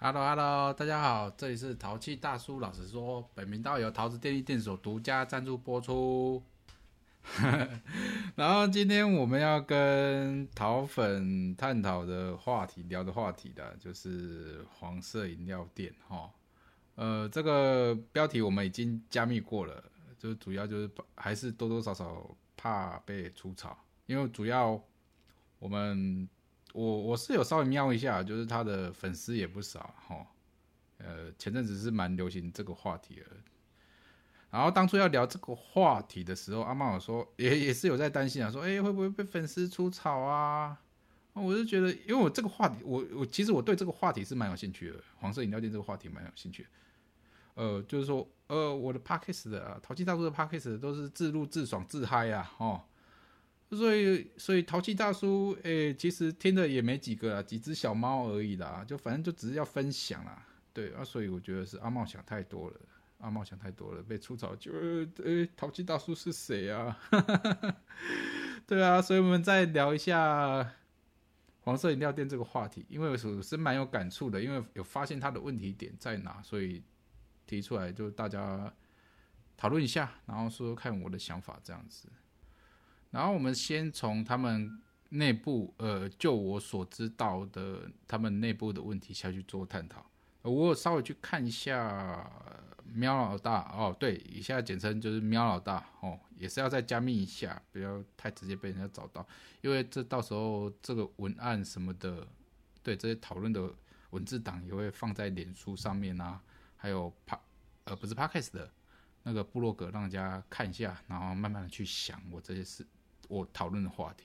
Hello Hello，大家好，这里是淘气大叔。老实说，本频道由桃子电力电所独家赞助播出。然后今天我们要跟桃粉探讨的话题，聊的话题的，就是黄色饮料店哈。呃，这个标题我们已经加密过了，就主要就是还是多多少少怕被出草，因为主要我们我我是有稍微瞄一下，就是他的粉丝也不少哈。呃，前阵子是蛮流行这个话题的。然后当初要聊这个话题的时候，阿妈有说也也是有在担心啊，说哎会不会被粉丝出草啊？我就觉得，因为我这个话题，我我其实我对这个话题是蛮有兴趣的，黄色饮料店这个话题蛮有兴趣。呃，就是说，呃，我的 podcast 的淘气大叔的 podcast 都是自录自爽自嗨啊，哦，所以所以淘气大叔，哎，其实听的也没几个啊，几只小猫而已啦，就反正就只是要分享啦，对啊，所以我觉得是阿茂想太多了。阿茂想太多了，被出草就呃，淘气大叔是谁啊？对啊，所以我们再聊一下黄色饮料店这个话题，因为我是蛮有感触的，因为有发现他的问题点在哪，所以提出来就大家讨论一下，然后说说看我的想法这样子。然后我们先从他们内部，呃，就我所知道的他们内部的问题下去做探讨。我稍微去看一下。喵老大哦，对，以下简称就是喵老大哦，也是要再加密一下，不要太直接被人家找到，因为这到时候这个文案什么的，对这些讨论的文字档也会放在脸书上面啊，还有帕呃不是 Podcast 的那个部落格，让人家看一下，然后慢慢的去想我这些事，我讨论的话题。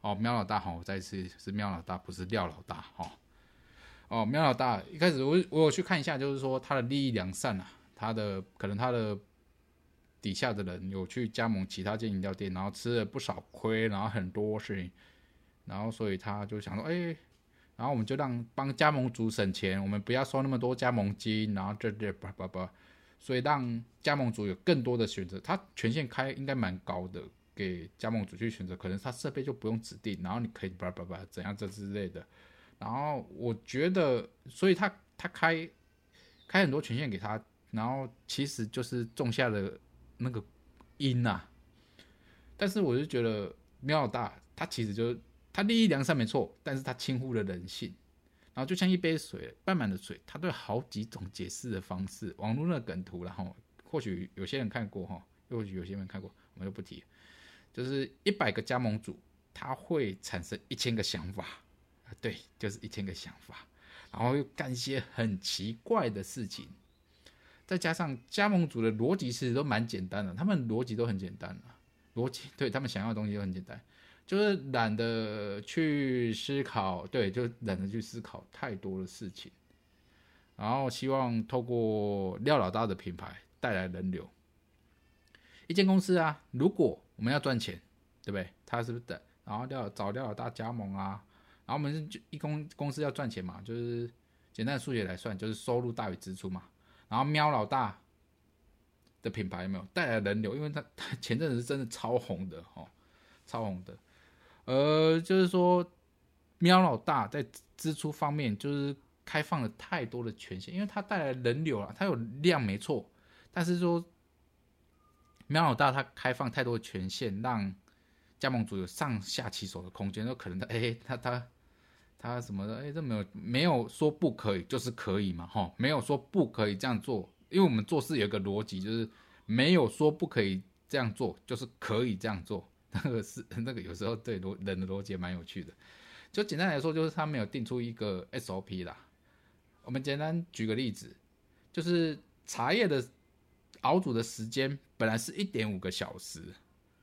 哦，喵老大好，我再次是喵老大，不是廖老大哈。哦，喵老大一开始我我有去看一下，就是说他的利益良善啊。他的可能他的底下的人有去加盟其他间饮料店，然后吃了不少亏，然后很多事情，然后所以他就想说，哎，然后我们就让帮加盟主省钱，我们不要收那么多加盟金，然后这这叭叭叭，所以让加盟主有更多的选择，他权限开应该蛮高的，给加盟主去选择，可能他设备就不用指定，然后你可以叭叭叭怎样这之类的，然后我觉得，所以他他开开很多权限给他。然后其实就是种下了那个因呐，但是我就觉得喵老大他其实就他利益良善没错，但是他轻忽了人性。然后就像一杯水半满的水，他都有好几种解释的方式。网络那梗图，然后或许有些人看过哈，又或许有些人看过，我们就不提。就是一百个加盟主，他会产生一千个想法啊，对，就是一千个想法，然后又干一些很奇怪的事情。再加上加盟组的逻辑其实都蛮简单的，他们逻辑都很简单啊，逻辑对他们想要的东西都很简单，就是懒得去思考，对，就懒得去思考太多的事情，然后希望透过廖老大的品牌带来人流。一间公司啊，如果我们要赚钱，对不对？他是不是等，然后廖找廖老大加盟啊，然后我们就一公公司要赚钱嘛，就是简单的数学来算，就是收入大于支出嘛。然后喵老大的品牌有没有带来人流？因为他他 前阵子是真的超红的哦，超红的。呃，就是说喵老大在支出方面就是开放了太多的权限，因为它带来人流了，它有量没错，但是说喵老大他开放太多权限，让加盟主有上下其手的空间，那可能他哎他他。他什么的？哎，这没有没有说不可以，就是可以嘛，哈，没有说不可以这样做，因为我们做事有个逻辑，就是没有说不可以这样做，就是可以这样做。那个是那个有时候对逻人的逻辑蛮有趣的。就简单来说，就是他没有定出一个 SOP 啦。我们简单举个例子，就是茶叶的熬煮的时间本来是一点五个小时，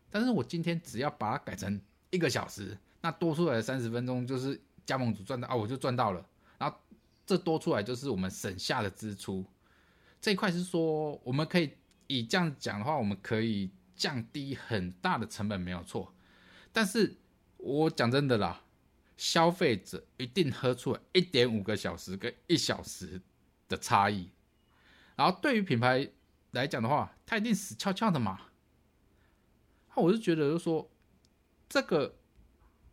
但是我今天只要把它改成一个小时，那多出来的三十分钟就是。加盟主赚到啊，我就赚到了。然后这多出来就是我们省下的支出。这一块是说，我们可以以这样讲的话，我们可以降低很大的成本，没有错。但是我讲真的啦，消费者一定喝出来一点五个小时跟一小时的差异。然后对于品牌来讲的话，他一定死翘翘的嘛。那我是觉得，就是说这个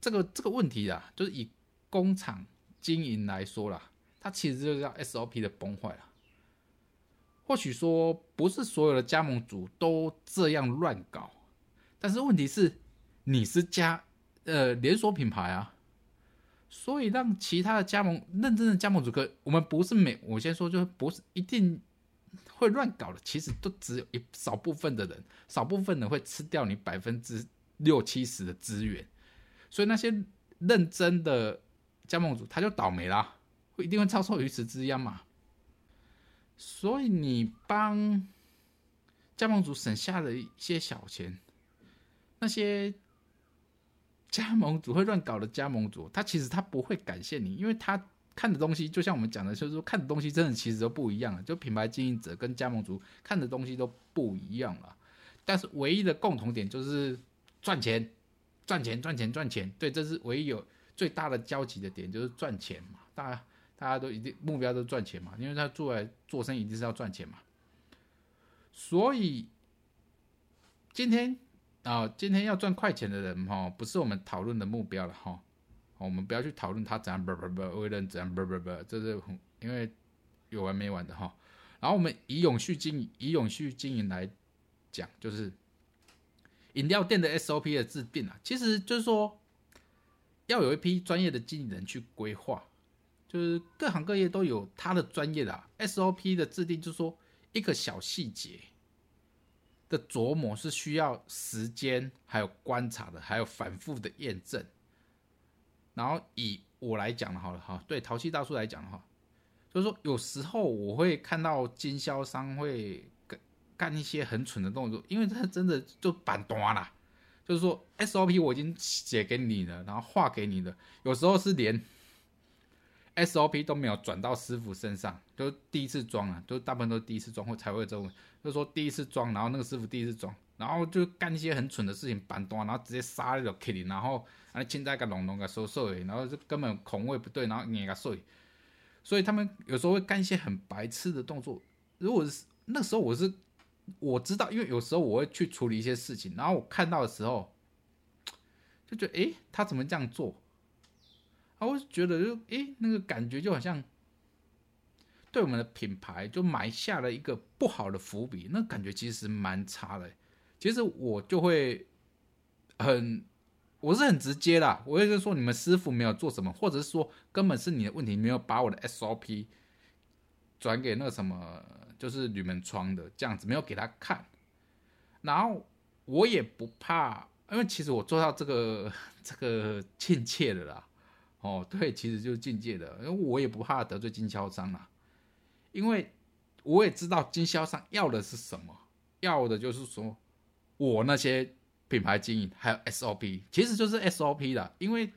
这个这个问题啊，就是以工厂经营来说啦，它其实就叫 SOP 的崩坏了。或许说不是所有的加盟主都这样乱搞，但是问题是你是加呃连锁品牌啊，所以让其他的加盟认真的加盟主，可我们不是每我先说，就是不是一定会乱搞的，其实都只有一少部分的人，少部分人会吃掉你百分之六七十的资源，所以那些认真的加盟主他就倒霉啦，会一定会遭受鱼池之殃嘛。所以你帮加盟主省下了一些小钱，那些加盟主会乱搞的加盟主，他其实他不会感谢你，因为他看的东西就像我们讲的，就是说看的东西真的其实都不一样，就品牌经营者跟加盟主看的东西都不一样了。但是唯一的共同点就是赚钱，赚钱，赚钱，赚钱。对，这是唯一有最大的交集的点，就是赚钱嘛，大家。大家都一定目标都赚钱嘛，因为他做来做生意一定是要赚钱嘛。所以今天啊，今天要赚快钱的人哈，不是我们讨论的目标了哈。我们不要去讨论他怎样不不不为人怎样不不不，这是因为有完没完的哈。然后我们以永续经营，以永续经营来讲，就是饮料店的 SOP 的制定啊，其实就是说要有一批专业的经理人去规划。就是各行各业都有他的专业的 SOP 的制定，就是说一个小细节的琢磨是需要时间，还有观察的，还有反复的验证。然后以我来讲的好了哈，对淘气大叔来讲的话，就是说有时候我会看到经销商会干干一些很蠢的动作，因为他真的就板端了。就是说 SOP 我已经写给你了，然后画给你的，有时候是连。SOP 都没有转到师傅身上，都第一次装啊，都大部分都第一次装或才会这种，就是说第一次装，然后那个师傅第一次装，然后就干一些很蠢的事情，板端，然后直接杀那个 Kitty，然后啊现在个龙龙个收收然后就根本孔位不对，然后捏个碎，所以他们有时候会干一些很白痴的动作。如果是那时候我是我知道，因为有时候我会去处理一些事情，然后我看到的时候就觉得，诶，他怎么这样做？啊，我就觉得就诶，那个感觉就好像对我们的品牌就埋下了一个不好的伏笔，那感觉其实蛮差的。其实我就会很，我是很直接的，我也是说你们师傅没有做什么，或者是说根本是你的问题，没有把我的 SOP 转给那个什么，就是铝门窗的这样子，没有给他看。然后我也不怕，因为其实我做到这个 这个亲切的啦。哦，对，其实就是境界的，因为我也不怕得罪经销商啊，因为我也知道经销商要的是什么，要的就是说我那些品牌经营还有 SOP，其实就是 SOP 的，因为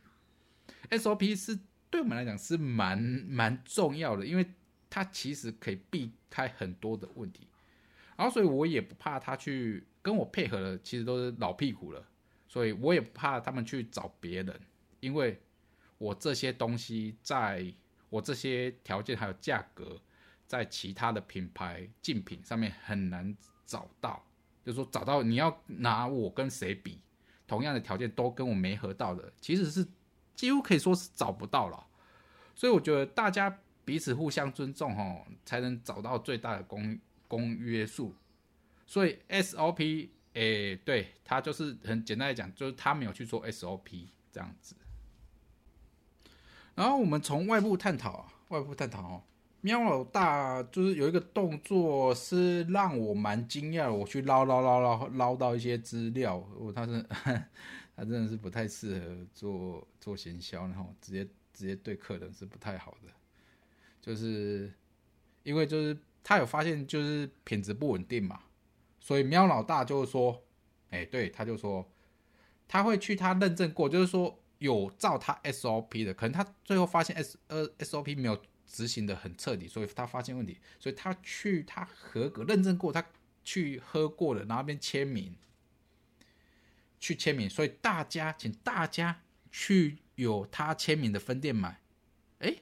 SOP 是对我们来讲是蛮蛮重要的，因为它其实可以避开很多的问题，然后所以我也不怕他去跟我配合的，其实都是老屁股了，所以我也不怕他们去找别人，因为。我这些东西，在我这些条件还有价格，在其他的品牌竞品上面很难找到。就是说，找到你要拿我跟谁比，同样的条件都跟我没合到的，其实是几乎可以说是找不到了。所以我觉得大家彼此互相尊重，哦，才能找到最大的公公约数。所以 SOP，诶，对他就是很简单来讲，就是他没有去做 SOP 这样子。然后我们从外部探讨，外部探讨哦，喵老大就是有一个动作是让我蛮惊讶，我去捞捞捞捞捞到一些资料，哦，他是 他真的是不太适合做做行销，然后直接直接对客人是不太好的，就是因为就是他有发现就是品质不稳定嘛，所以喵老大就是说，哎，对，他就说他会去他认证过，就是说。有照他 SOP 的，可能他最后发现 S 呃 SOP 没有执行的很彻底，所以他发现问题，所以他去他合格认证过，他去喝过了，然后那边签名，去签名，所以大家请大家去有他签名的分店买，哎，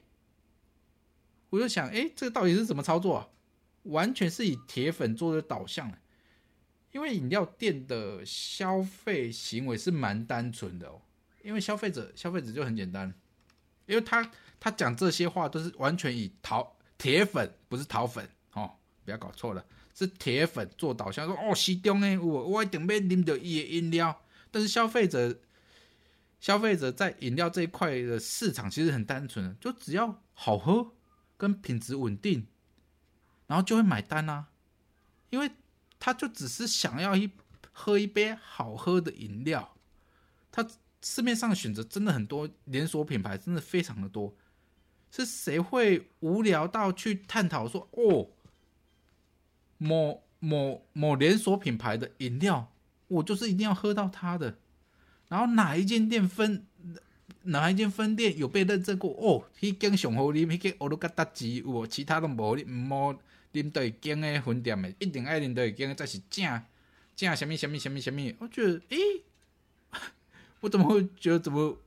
我就想，哎，这个到底是怎么操作啊？完全是以铁粉做的导向因为饮料店的消费行为是蛮单纯的哦。因为消费者，消费者就很简单，因为他他讲这些话都是完全以淘铁粉，不是淘粉哦，不要搞错了，是铁粉做导向，说哦，西东诶，我我一定要啉到伊的饮料。但是消费者，消费者在饮料这一块的市场其实很单纯，就只要好喝跟品质稳定，然后就会买单啊，因为他就只是想要一喝一杯好喝的饮料，他。市面上的选择真的很多，连锁品牌真的非常的多。是谁会无聊到去探讨说，哦，某某某连锁品牌的饮料，我就是一定要喝到它的。然后哪一间店分，哪一间分店有被认证过？哦，迄间上好啉，迄间我都甲搭机，有其他都无哩，唔好啉对间的分店的，一定爱啉对间才是正正什么什么什么什么。我觉得，诶。我怎么会觉得怎么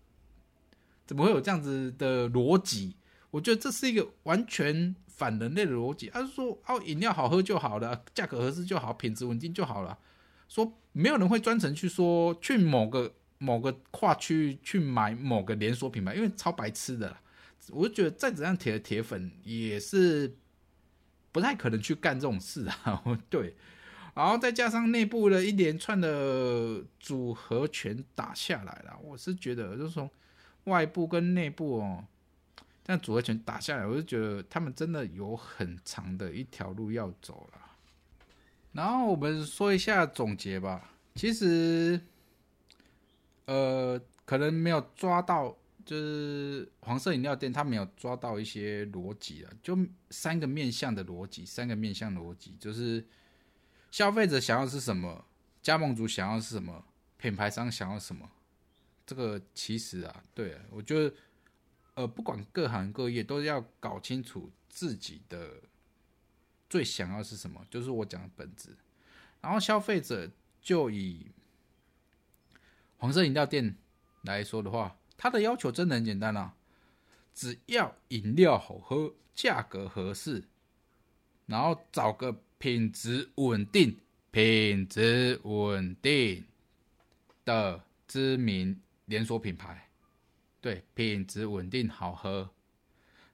怎么会有这样子的逻辑？我觉得这是一个完全反人类的逻辑。他是说，哦，饮料好喝就好了，价格合适就好，品质稳定就好了。说没有人会专程去说去某个某个跨区去买某个连锁品牌，因为超白痴的。我就觉得再怎样铁的铁粉也是不太可能去干这种事啊。对。然后再加上内部的一连串的组合拳打下来了，我是觉得就是从外部跟内部哦，这样组合拳打下来，我就觉得他们真的有很长的一条路要走了。然后我们说一下总结吧，其实呃，可能没有抓到，就是黄色饮料店他没有抓到一些逻辑啊，就三个面向的逻辑，三个面向逻辑就是。消费者想要是什么？加盟主想要是什么？品牌商想要什么？这个其实啊，对我觉得，呃，不管各行各业，都要搞清楚自己的最想要是什么，就是我讲的本质。然后消费者就以黄色饮料店来说的话，他的要求真的很简单啊，只要饮料好喝，价格合适，然后找个。品质稳定、品质稳定的知名连锁品牌，对，品质稳定、好喝，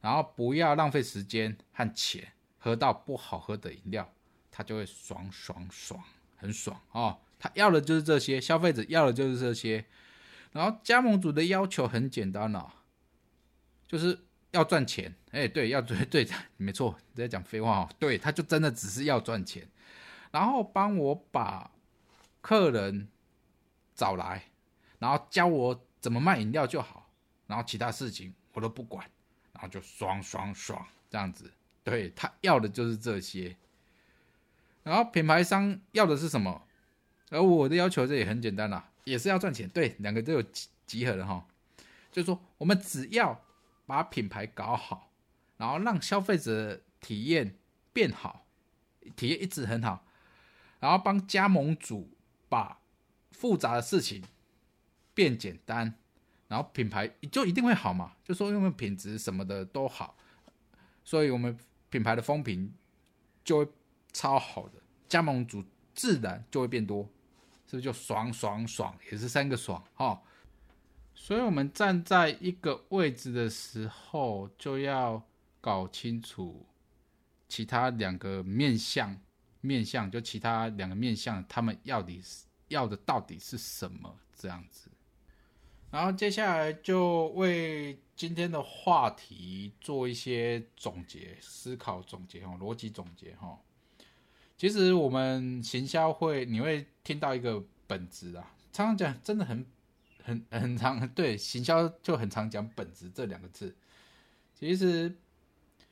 然后不要浪费时间和钱，喝到不好喝的饮料，他就会爽爽爽，很爽哦。他要的就是这些，消费者要的就是这些，然后加盟主的要求很简单了，就是。要赚钱，哎，对，要对对，没错，你在讲废话哦。对，他就真的只是要赚钱，然后帮我把客人找来，然后教我怎么卖饮料就好，然后其他事情我都不管，然后就爽爽爽这样子。对他要的就是这些，然后品牌商要的是什么？而我的要求这也很简单啦，也是要赚钱。对，两个都有集集合的哈，就是说我们只要。把品牌搞好，然后让消费者体验变好，体验一直很好，然后帮加盟主把复杂的事情变简单，然后品牌就一定会好嘛？就说因为品质什么的都好，所以我们品牌的风评就会超好的，加盟主自然就会变多，是不是就爽爽爽？也是三个爽哈。所以，我们站在一个位置的时候，就要搞清楚其他两个面相，面相就其他两个面相，他们要的是要的到底是什么这样子。然后接下来就为今天的话题做一些总结、思考、总结哈，逻辑总结哈。其实我们行销会，你会听到一个本质啊，常常讲，真的很。很 很常对行销就很常讲本质这两个字，其实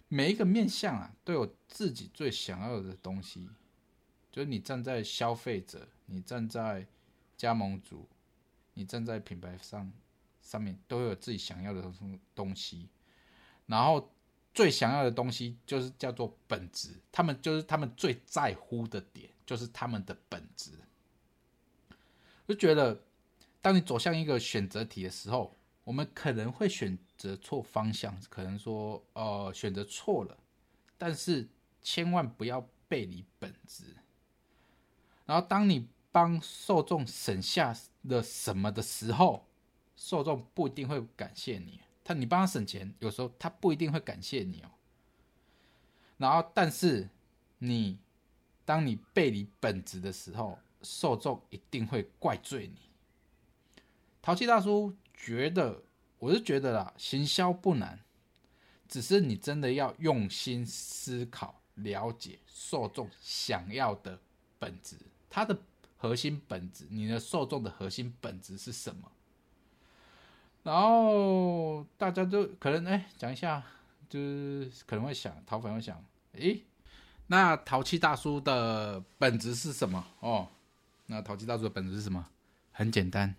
每一个面向啊都有自己最想要的东西，就是你站在消费者，你站在加盟主，你站在品牌上上面都有自己想要的东东西，然后最想要的东西就是叫做本质，他们就是他们最在乎的点，就是他们的本质，就觉得。当你走向一个选择题的时候，我们可能会选择错方向，可能说呃选择错了，但是千万不要背离本质。然后当你帮受众省下了什么的时候，受众不一定会感谢你，他你帮他省钱，有时候他不一定会感谢你哦。然后，但是你当你背离本质的时候，受众一定会怪罪你。淘气大叔觉得，我是觉得啦，行销不难，只是你真的要用心思考、了解受众想要的本质，它的核心本质，你的受众的核心本质是什么？然后大家都可能哎，讲一下，就是可能会想，淘粉会想，诶，那淘气大叔的本质是什么？哦，那淘气大叔的本质是什么？很简单。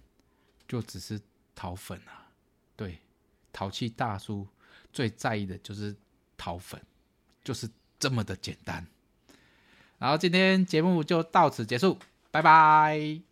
就只是讨粉啊，对，淘气大叔最在意的就是讨粉，就是这么的简单。然后今天节目就到此结束，拜拜。